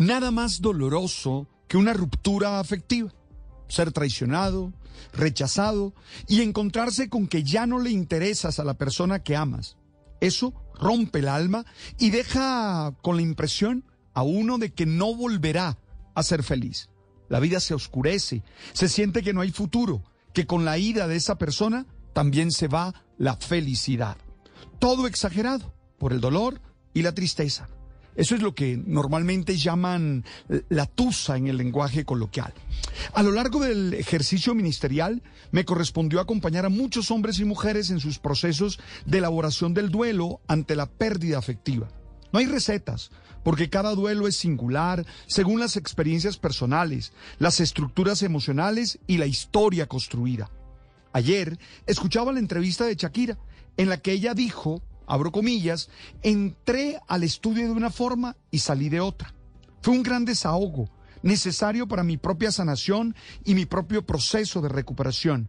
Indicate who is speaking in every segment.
Speaker 1: Nada más doloroso que una ruptura afectiva. Ser traicionado, rechazado y encontrarse con que ya no le interesas a la persona que amas. Eso rompe el alma y deja con la impresión a uno de que no volverá a ser feliz. La vida se oscurece, se siente que no hay futuro, que con la ida de esa persona también se va la felicidad. Todo exagerado por el dolor y la tristeza. Eso es lo que normalmente llaman la tusa en el lenguaje coloquial. A lo largo del ejercicio ministerial me correspondió acompañar a muchos hombres y mujeres en sus procesos de elaboración del duelo ante la pérdida afectiva. No hay recetas, porque cada duelo es singular según las experiencias personales, las estructuras emocionales y la historia construida. Ayer escuchaba la entrevista de Shakira, en la que ella dijo, abro comillas, entré al estudio de una forma y salí de otra. Fue un gran desahogo, necesario para mi propia sanación y mi propio proceso de recuperación.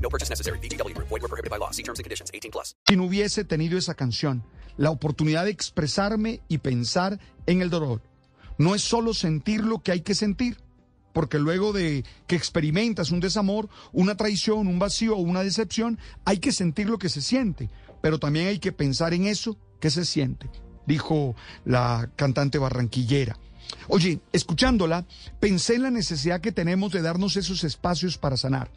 Speaker 2: No purchase necessary. BGW. Void were prohibited by law. See terms and conditions. 18 plus.
Speaker 1: Si no hubiese tenido esa canción, la oportunidad de expresarme y pensar en el dolor, no es solo sentir lo que hay que sentir, porque luego de que experimentas un desamor, una traición, un vacío o una decepción, hay que sentir lo que se siente, pero también hay que pensar en eso que se siente dijo la cantante barranquillera. Oye, escuchándola, pensé en la necesidad que tenemos de darnos esos espacios para sanar.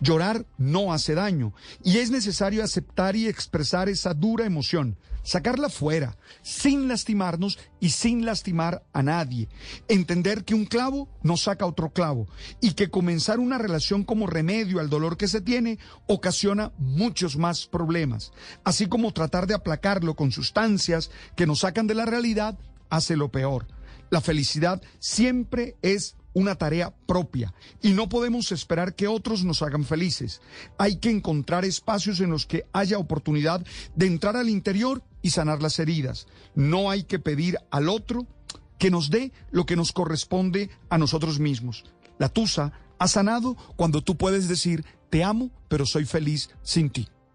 Speaker 1: Llorar no hace daño y es necesario aceptar y expresar esa dura emoción, sacarla fuera, sin lastimarnos y sin lastimar a nadie. Entender que un clavo no saca otro clavo y que comenzar una relación como remedio al dolor que se tiene ocasiona muchos más problemas, así como tratar de aplacarlo con sustancias que nos sacan de la realidad hace lo peor. La felicidad siempre es una tarea propia y no podemos esperar que otros nos hagan felices. Hay que encontrar espacios en los que haya oportunidad de entrar al interior y sanar las heridas. No hay que pedir al otro que nos dé lo que nos corresponde a nosotros mismos. La tusa ha sanado cuando tú puedes decir, te amo, pero soy feliz sin ti.